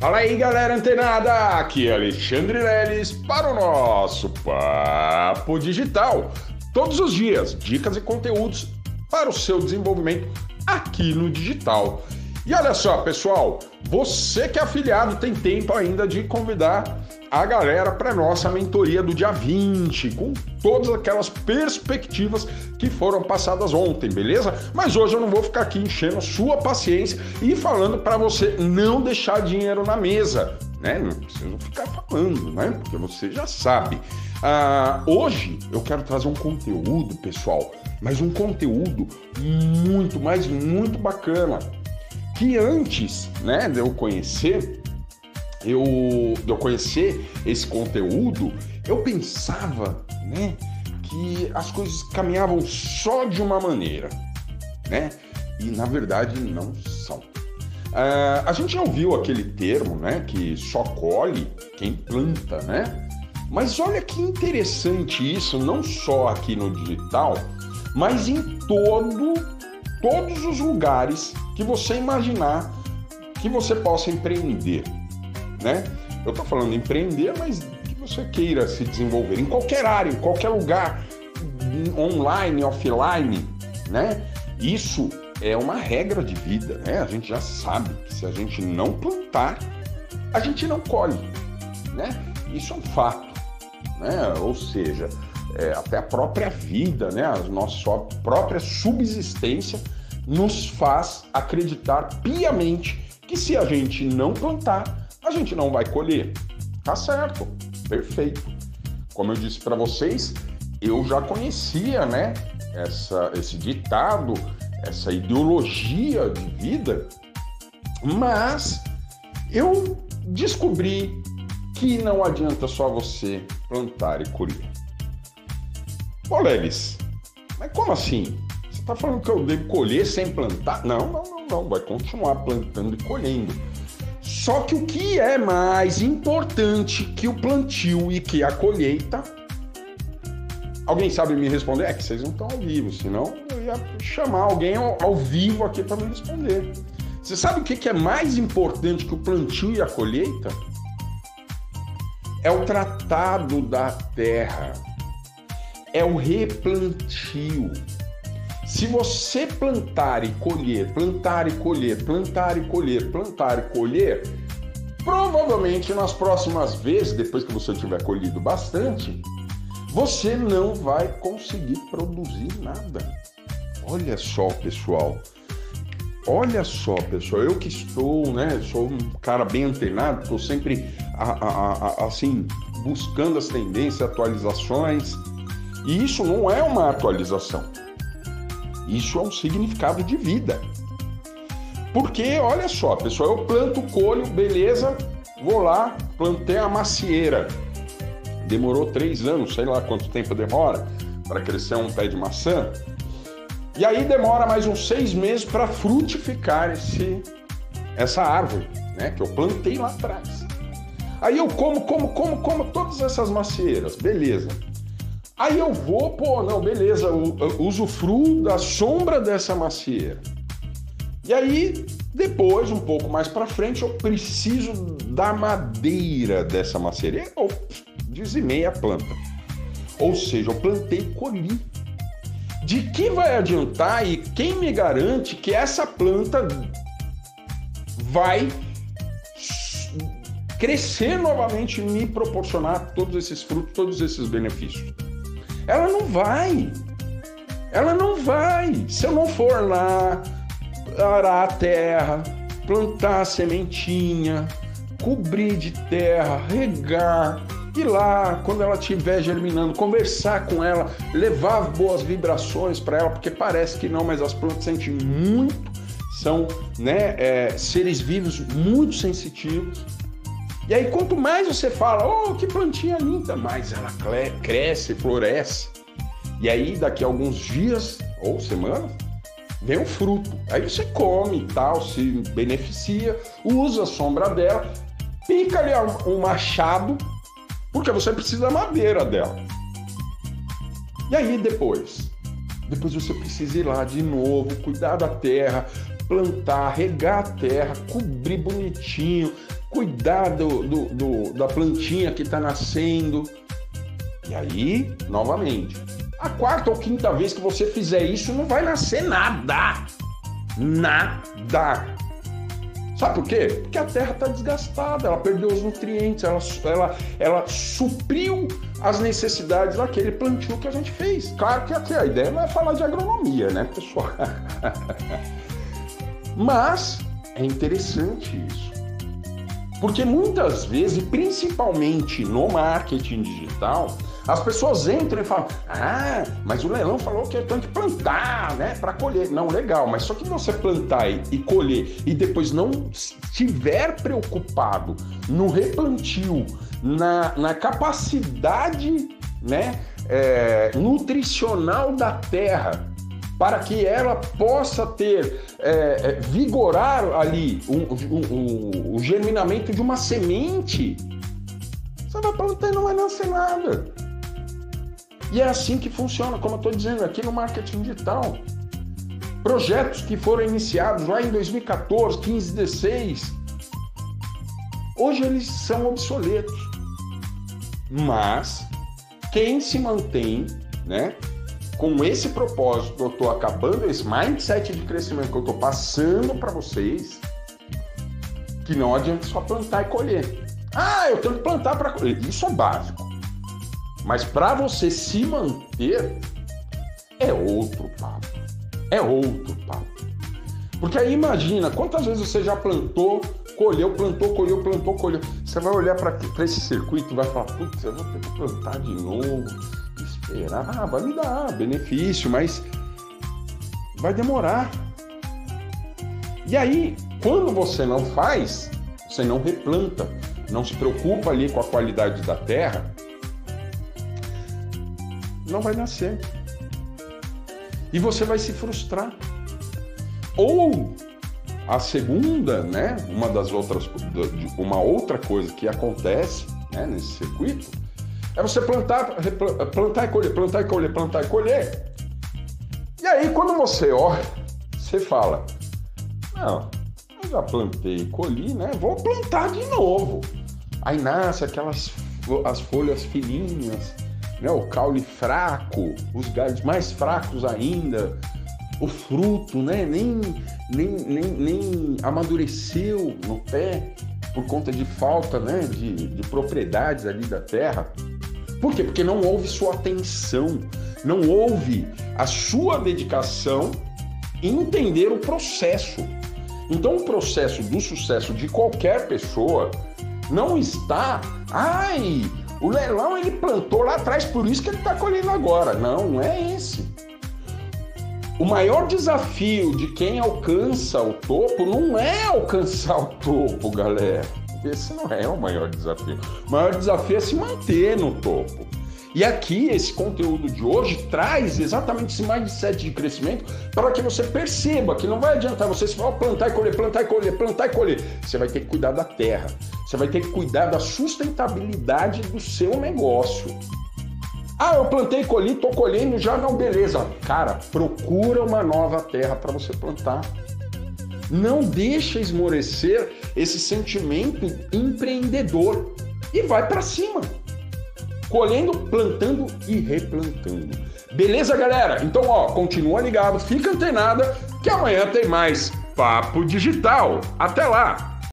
Fala aí, galera antenada! Aqui é Alexandre Leles para o nosso Papo Digital. Todos os dias, dicas e conteúdos para o seu desenvolvimento aqui no digital. E olha só, pessoal, você que é afiliado tem tempo ainda de convidar a galera para nossa mentoria do dia 20, com todas aquelas perspectivas que foram passadas ontem, beleza? Mas hoje eu não vou ficar aqui enchendo a sua paciência e falando para você não deixar dinheiro na mesa, né? Não preciso ficar falando, né? Porque você já sabe. Ah, hoje eu quero trazer um conteúdo, pessoal, mas um conteúdo muito, mas muito bacana. Que antes, né, de eu conhecer, eu, eu conhecer esse conteúdo, eu pensava, né, que as coisas caminhavam só de uma maneira, né? E na verdade não são. Uh, a gente já ouviu aquele termo, né, que só colhe quem planta, né? Mas olha que interessante isso, não só aqui no digital, mas em todo, todos os lugares que você imaginar que você possa empreender né? Eu estou falando empreender, mas que você queira se desenvolver em qualquer área, em qualquer lugar, online, offline, né? Isso é uma regra de vida, né? A gente já sabe que se a gente não plantar, a gente não colhe, né? Isso é um fato, né? Ou seja, é, até a própria vida, né? A nossa própria subsistência nos faz acreditar piamente que se a gente não plantar, a gente não vai colher. Tá certo, perfeito. Como eu disse para vocês, eu já conhecia, né, essa, esse ditado, essa ideologia de vida, mas eu descobri que não adianta só você plantar e colher. Ô, Lelis, mas como assim? Você está falando que eu devo colher sem plantar? Não, não, não, não. Vai continuar plantando e colhendo. Só que o que é mais importante que o plantio e que a colheita? Alguém sabe me responder? É que vocês não estão ao vivo, senão eu ia chamar alguém ao, ao vivo aqui para me responder. Você sabe o que é mais importante que o plantio e a colheita? É o tratado da terra, é o replantio. Se você plantar e colher, plantar e colher, plantar e colher, plantar e colher, provavelmente nas próximas vezes, depois que você tiver colhido bastante, você não vai conseguir produzir nada. Olha só, pessoal. Olha só, pessoal, eu que estou, né, sou um cara bem antenado, estou sempre a, a, a, assim buscando as tendências, atualizações. E isso não é uma atualização. Isso é um significado de vida. Porque, olha só, pessoal, eu planto colho, beleza, vou lá, plantei a macieira. Demorou três anos, sei lá quanto tempo demora para crescer um pé de maçã. E aí demora mais uns seis meses para frutificar esse, essa árvore, né? Que eu plantei lá atrás. Aí eu como, como, como, como todas essas macieiras, beleza. Aí eu vou, pô, não, beleza, usufruo da sombra dessa macieira. E aí, depois, um pouco mais para frente, eu preciso da madeira dessa macieira. Eu dizimei a planta. Ou seja, eu plantei e colhi. De que vai adiantar e quem me garante que essa planta vai crescer novamente e me proporcionar todos esses frutos, todos esses benefícios? Ela não vai. Ela não vai. Se eu não for lá arar a terra, plantar a sementinha, cobrir de terra, regar, ir lá quando ela estiver germinando, conversar com ela, levar boas vibrações para ela, porque parece que não, mas as plantas sentem muito, são né, é, seres vivos muito sensitivos. E aí, quanto mais você fala, oh, que plantinha linda, mais ela cresce, floresce. E aí, daqui a alguns dias ou semanas, vem o fruto. Aí você come tal, se beneficia, usa a sombra dela, pica ali um machado, porque você precisa da madeira dela. E aí depois? Depois você precisa ir lá de novo, cuidar da terra, plantar, regar a terra, cobrir bonitinho, cuidar do, do, do da plantinha que está nascendo. E aí, novamente, a quarta ou quinta vez que você fizer isso, não vai nascer nada. Nada. Sabe por quê? Porque a terra está desgastada, ela perdeu os nutrientes, ela, ela, ela supriu as necessidades daquele plantio que a gente fez. Claro que aqui a ideia não é falar de agronomia, né, pessoal? Mas é interessante isso. Porque muitas vezes, principalmente no marketing digital, as pessoas entram e falam: Ah, mas o leilão falou que eu tenho que plantar, né, para colher. Não, legal, mas só que você plantar e colher e depois não estiver preocupado no replantio, na, na capacidade, né, é, nutricional da terra para que ela possa ter, é, é, vigorar ali o, o, o, o, germinamento de uma semente, você vai plantar e não vai nascer nada. E é assim que funciona, como eu estou dizendo aqui no marketing digital. Projetos que foram iniciados lá em 2014, 15, 16, hoje eles são obsoletos. Mas quem se mantém, né, com esse propósito, eu estou acabando esse mindset de crescimento que eu estou passando para vocês, que não adianta só plantar e colher. Ah, eu tenho que plantar para colher. Isso é básico. Mas para você se manter, é outro papo. É outro papo. Porque aí imagina quantas vezes você já plantou, colheu, plantou, colheu, plantou, colheu. Você vai olhar para esse circuito e vai falar: putz, eu vou ter que plantar de novo ah, vai me dar benefício, mas vai demorar. E aí, quando você não faz, você não replanta, não se preocupa ali com a qualidade da terra, não vai nascer. E você vai se frustrar. Ou a segunda, né, uma das outras, uma outra coisa que acontece né, nesse circuito é você plantar, plantar e colher, plantar e colher, plantar e colher. E aí, quando você olha, você fala: Não, eu já plantei e colhi, né? Vou plantar de novo. Aí nasce aquelas as folhas fininhas, né? o caule fraco, os galhos mais fracos ainda, o fruto, né? Nem, nem, nem, nem amadureceu no pé por conta de falta né? de, de propriedades ali da terra. Por quê? Porque não houve sua atenção, não houve a sua dedicação em entender o processo. Então, o processo do sucesso de qualquer pessoa não está, ai, o leilão ele plantou lá atrás, por isso que ele está colhendo agora. Não, não é esse. O maior desafio de quem alcança o topo não é alcançar o topo, galera. Esse não é o maior desafio. O maior desafio é se manter no topo. E aqui, esse conteúdo de hoje traz exatamente esse mindset de crescimento para que você perceba que não vai adiantar você só plantar e colher, plantar e colher, plantar e colher. Você vai ter que cuidar da terra. Você vai ter que cuidar da sustentabilidade do seu negócio. Ah, eu plantei colhi, tô colhendo já não, beleza. Cara, procura uma nova terra para você plantar. Não deixa esmorecer esse sentimento empreendedor e vai para cima. Colhendo, plantando e replantando. Beleza, galera? Então, ó, continua ligado, fica antenada que amanhã tem mais Papo Digital. Até lá!